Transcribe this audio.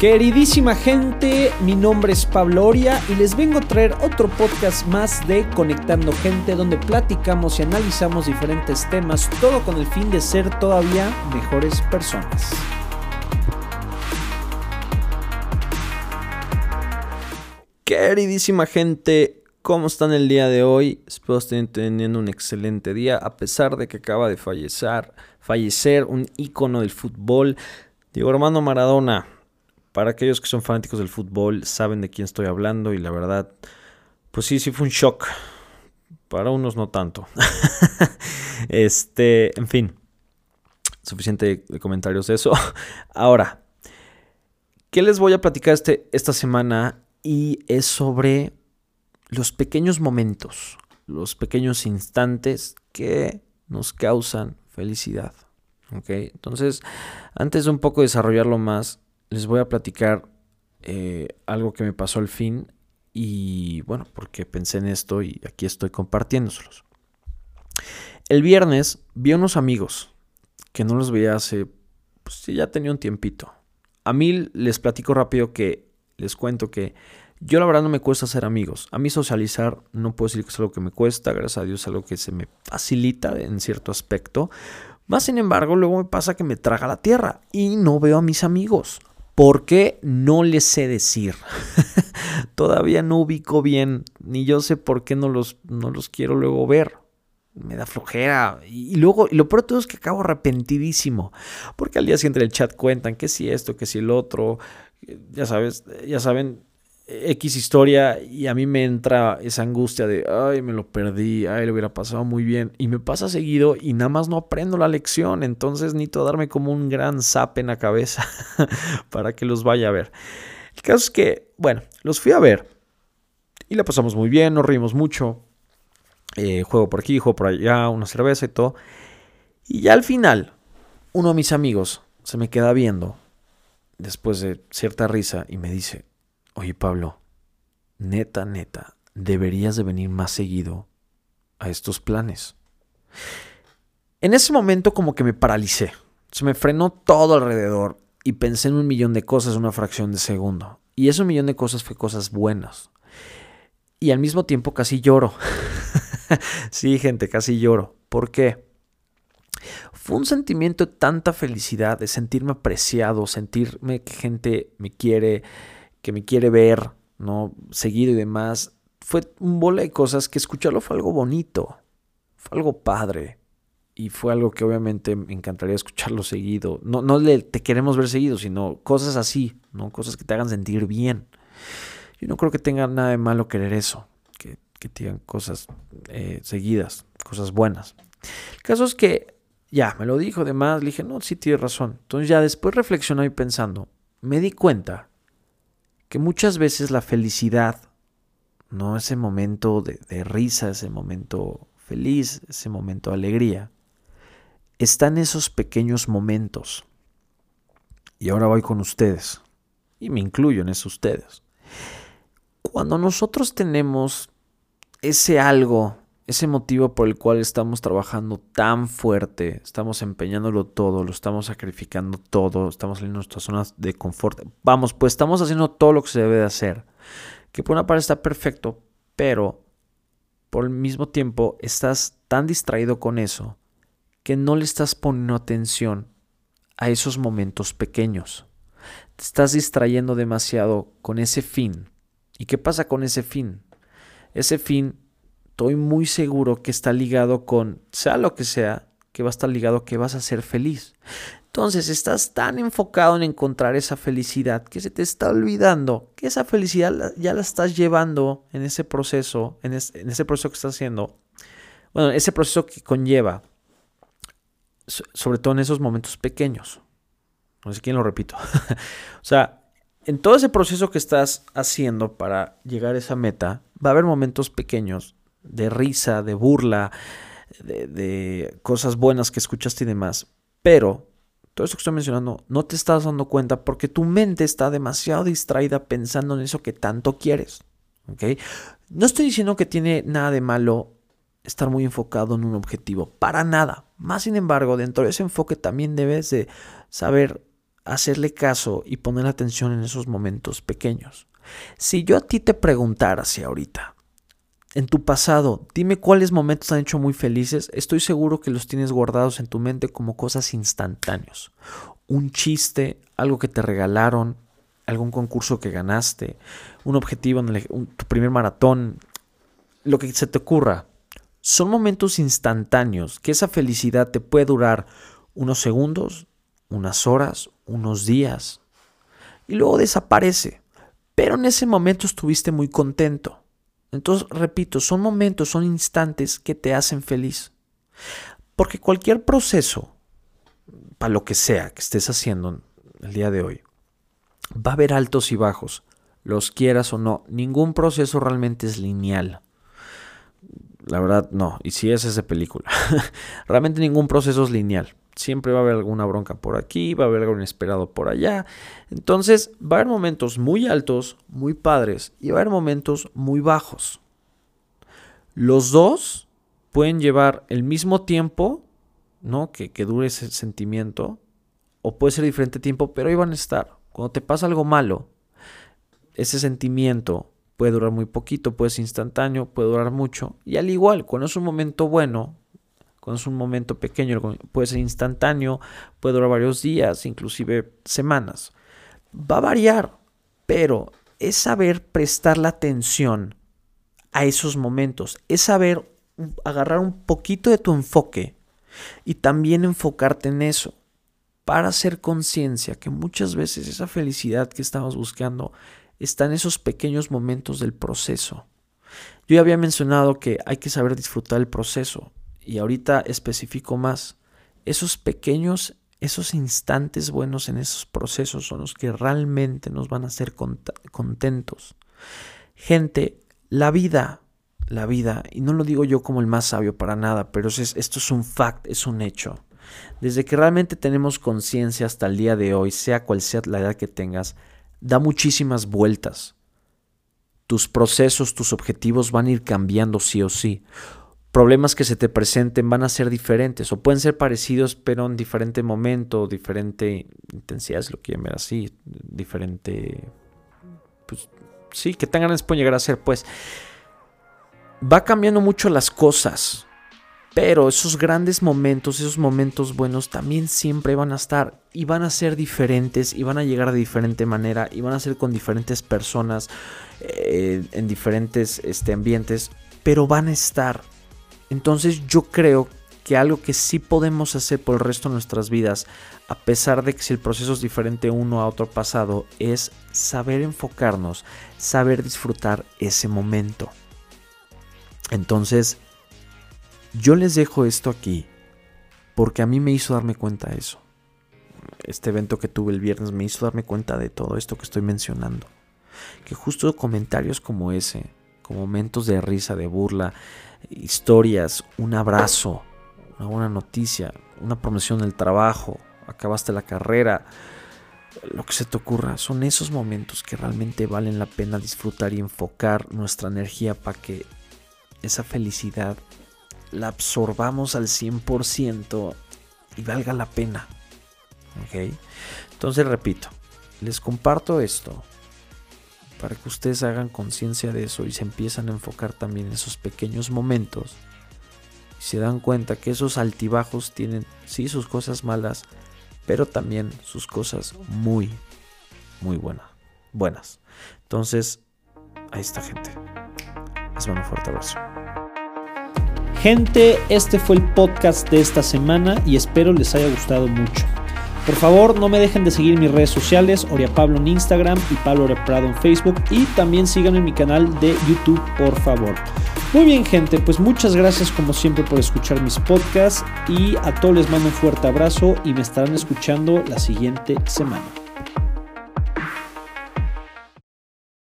Queridísima gente, mi nombre es Pablo Oria y les vengo a traer otro podcast más de Conectando Gente donde platicamos y analizamos diferentes temas, todo con el fin de ser todavía mejores personas. Queridísima gente, ¿cómo están el día de hoy? Espero estén teniendo un excelente día a pesar de que acaba de fallecer, fallecer un ícono del fútbol, Diego Armando Maradona para aquellos que son fanáticos del fútbol, saben de quién estoy hablando y la verdad, pues sí, sí fue un shock. Para unos no tanto. este, en fin, suficiente de comentarios de eso. Ahora, ¿qué les voy a platicar este, esta semana? Y es sobre los pequeños momentos, los pequeños instantes que nos causan felicidad. ¿Ok? Entonces, antes de un poco desarrollarlo más, les voy a platicar eh, algo que me pasó al fin y bueno, porque pensé en esto y aquí estoy compartiéndoselos. El viernes vi a unos amigos que no los veía hace, pues ya tenía un tiempito. A mí les platico rápido que les cuento que yo la verdad no me cuesta hacer amigos. A mí socializar no puedo decir que es algo que me cuesta, gracias a Dios es algo que se me facilita en cierto aspecto. Más sin embargo, luego me pasa que me traga la tierra y no veo a mis amigos. ¿Por qué? No les sé decir. Todavía no ubico bien, ni yo sé por qué no los, no los quiero luego ver. Me da flojera. Y, luego, y lo peor de todo es que acabo arrepentidísimo. Porque al día siguiente en el chat cuentan que si esto, que si el otro. Ya sabes, ya saben, X historia y a mí me entra esa angustia de, ay, me lo perdí, ay, lo hubiera pasado muy bien. Y me pasa seguido y nada más no aprendo la lección, entonces necesito darme como un gran zap en la cabeza para que los vaya a ver. El caso es que, bueno, los fui a ver y la pasamos muy bien, nos reímos mucho. Eh, juego por aquí, juego por allá, una cerveza y todo. Y ya al final, uno de mis amigos se me queda viendo después de cierta risa y me dice, Oye Pablo, neta, neta, deberías de venir más seguido a estos planes. En ese momento como que me paralicé. Se me frenó todo alrededor y pensé en un millón de cosas en una fracción de segundo. Y ese millón de cosas fue cosas buenas. Y al mismo tiempo casi lloro. sí, gente, casi lloro. ¿Por qué? Fue un sentimiento de tanta felicidad, de sentirme apreciado, sentirme que gente me quiere, que me quiere ver, ¿no? Seguido y demás. Fue un bola de cosas que escucharlo fue algo bonito, fue algo padre. Y fue algo que obviamente me encantaría escucharlo seguido. No, no le, te queremos ver seguido, sino cosas así, ¿no? Cosas que te hagan sentir bien. Yo no creo que tenga nada de malo querer eso, que, que te digan cosas eh, seguidas, cosas buenas. El caso es que ya, me lo dijo, además, le dije, no, sí tienes razón. Entonces ya después reflexionando y pensando, me di cuenta que muchas veces la felicidad, ¿no? Ese momento de, risa, ese momento feliz, ese momento de alegría, está en esos pequeños momentos. Y ahora voy con ustedes, y me incluyo en eso ustedes. Cuando nosotros tenemos ese algo ese motivo por el cual estamos trabajando tan fuerte, estamos empeñándolo todo, lo estamos sacrificando todo, estamos saliendo de nuestras zonas de confort. Vamos, pues estamos haciendo todo lo que se debe de hacer. Que por una parte está perfecto, pero por el mismo tiempo estás tan distraído con eso que no le estás poniendo atención a esos momentos pequeños. Te estás distrayendo demasiado con ese fin. ¿Y qué pasa con ese fin? Ese fin estoy muy seguro que está ligado con, sea lo que sea, que va a estar ligado que vas a ser feliz. Entonces estás tan enfocado en encontrar esa felicidad que se te está olvidando que esa felicidad ya la estás llevando en ese proceso, en, ese proceso que estás haciendo. Bueno, ese proceso que conlleva, sobre todo en esos momentos pequeños. No sé quién lo repito. o sea, en todo ese proceso que estás haciendo para llegar a esa meta, va a haber momentos pequeños de risa, de burla, de, cosas buenas que escuchaste y demás. Pero todo eso que estoy mencionando no te estás dando cuenta porque tu mente está demasiado distraída pensando en eso que tanto quieres. No estoy diciendo que tiene nada de malo estar muy enfocado en un objetivo, para nada. Más sin embargo, dentro de ese enfoque también debes de saber hacerle caso y poner atención en esos momentos pequeños. Si yo a ti te preguntara si ahorita, en tu pasado, dime cuáles momentos han hecho muy felices, estoy seguro que los tienes guardados en tu mente como cosas instantáneas. Un chiste, algo que te regalaron, algún concurso que ganaste, un objetivo en tu primer maratón, lo que se te ocurra. Son momentos instantáneos que esa felicidad te puede durar unos segundos, unas horas, unos días, y luego desaparece. Pero en ese momento estuviste muy contento. Entonces, repito, son momentos, son instantes que te hacen feliz. Porque cualquier proceso, para lo que sea que estés haciendo el día de hoy, va a haber altos y bajos, los quieras o no. Ningún proceso realmente es lineal. La verdad, no. Y si es esa película. realmente ningún proceso es lineal. Siempre va a haber alguna bronca por aquí, va a haber algo inesperado por allá. Entonces, va a haber momentos muy altos, muy padres, y va a haber momentos muy bajos. Los dos pueden llevar el mismo tiempo, ¿no? Que, que dure ese sentimiento, o puede ser diferente tiempo, pero ahí van a estar. Cuando te pasa algo malo, ese sentimiento puede durar muy poquito, puede ser instantáneo, puede durar mucho. Y al igual, cuando es un momento bueno, cuando es un momento pequeño, puede ser instantáneo, puede durar varios días, inclusive semanas. Va a variar, pero es saber prestar la atención a esos momentos, es saber agarrar un poquito de tu enfoque y también enfocarte en eso para hacer conciencia que muchas veces esa felicidad que estamos buscando está en esos pequeños momentos del proceso. Yo ya había mencionado que hay que saber disfrutar el proceso y ahorita especifico más. Esos pequeños, esos instantes buenos en esos procesos son los que realmente nos van a hacer contentos. Gente, la vida, la vida, y no lo digo yo como el más sabio para nada, pero esto es un fact, es un hecho. Desde que realmente tenemos conciencia hasta el día de hoy, sea cual sea la edad que tengas, da muchísimas vueltas. Tus procesos, tus objetivos van a ir cambiando sí o sí. Problemas que se te presenten van a ser diferentes o pueden ser parecidos pero en diferente momento, diferente intensidad, es lo que ver así, diferente... Pues sí, que tan grandes pueden llegar a ser, pues va cambiando mucho las cosas. Pero esos grandes momentos, esos momentos buenos también siempre van a estar y van a ser diferentes y van a llegar de diferente manera y van a ser con diferentes personas eh, en diferentes este, ambientes, pero van a estar. Entonces yo creo que algo que sí podemos hacer por el resto de nuestras vidas, a pesar de que si el proceso es diferente uno a otro pasado, es saber enfocarnos, saber disfrutar ese momento. Entonces, yo les dejo esto aquí porque a mí me hizo darme cuenta de eso. Este evento que tuve el viernes me hizo darme cuenta de todo esto que estoy mencionando. Que justo comentarios como ese, como momentos de risa, de burla, historias, un abrazo, una buena noticia, una promoción del trabajo, acabaste la carrera, lo que se te ocurra, son esos momentos que realmente valen la pena disfrutar y enfocar nuestra energía para que esa felicidad la absorbamos al 100% y valga la pena. ¿Ok? Entonces repito, les comparto esto para que ustedes hagan conciencia de eso y se empiezan a enfocar también en esos pequeños momentos. Y se dan cuenta que esos altibajos tienen, sí, sus cosas malas, pero también sus cosas muy, muy buenas. buenas. Entonces, ahí está gente. Les mando un fuerte abrazo. Gente, este fue el podcast de esta semana y espero les haya gustado mucho. Por favor, no me dejen de seguir mis redes sociales, Oria Pablo en Instagram y Pablo Prado en Facebook. Y también sigan en mi canal de YouTube, por favor. Muy bien, gente, pues muchas gracias como siempre por escuchar mis podcasts. Y a todos les mando un fuerte abrazo y me estarán escuchando la siguiente semana.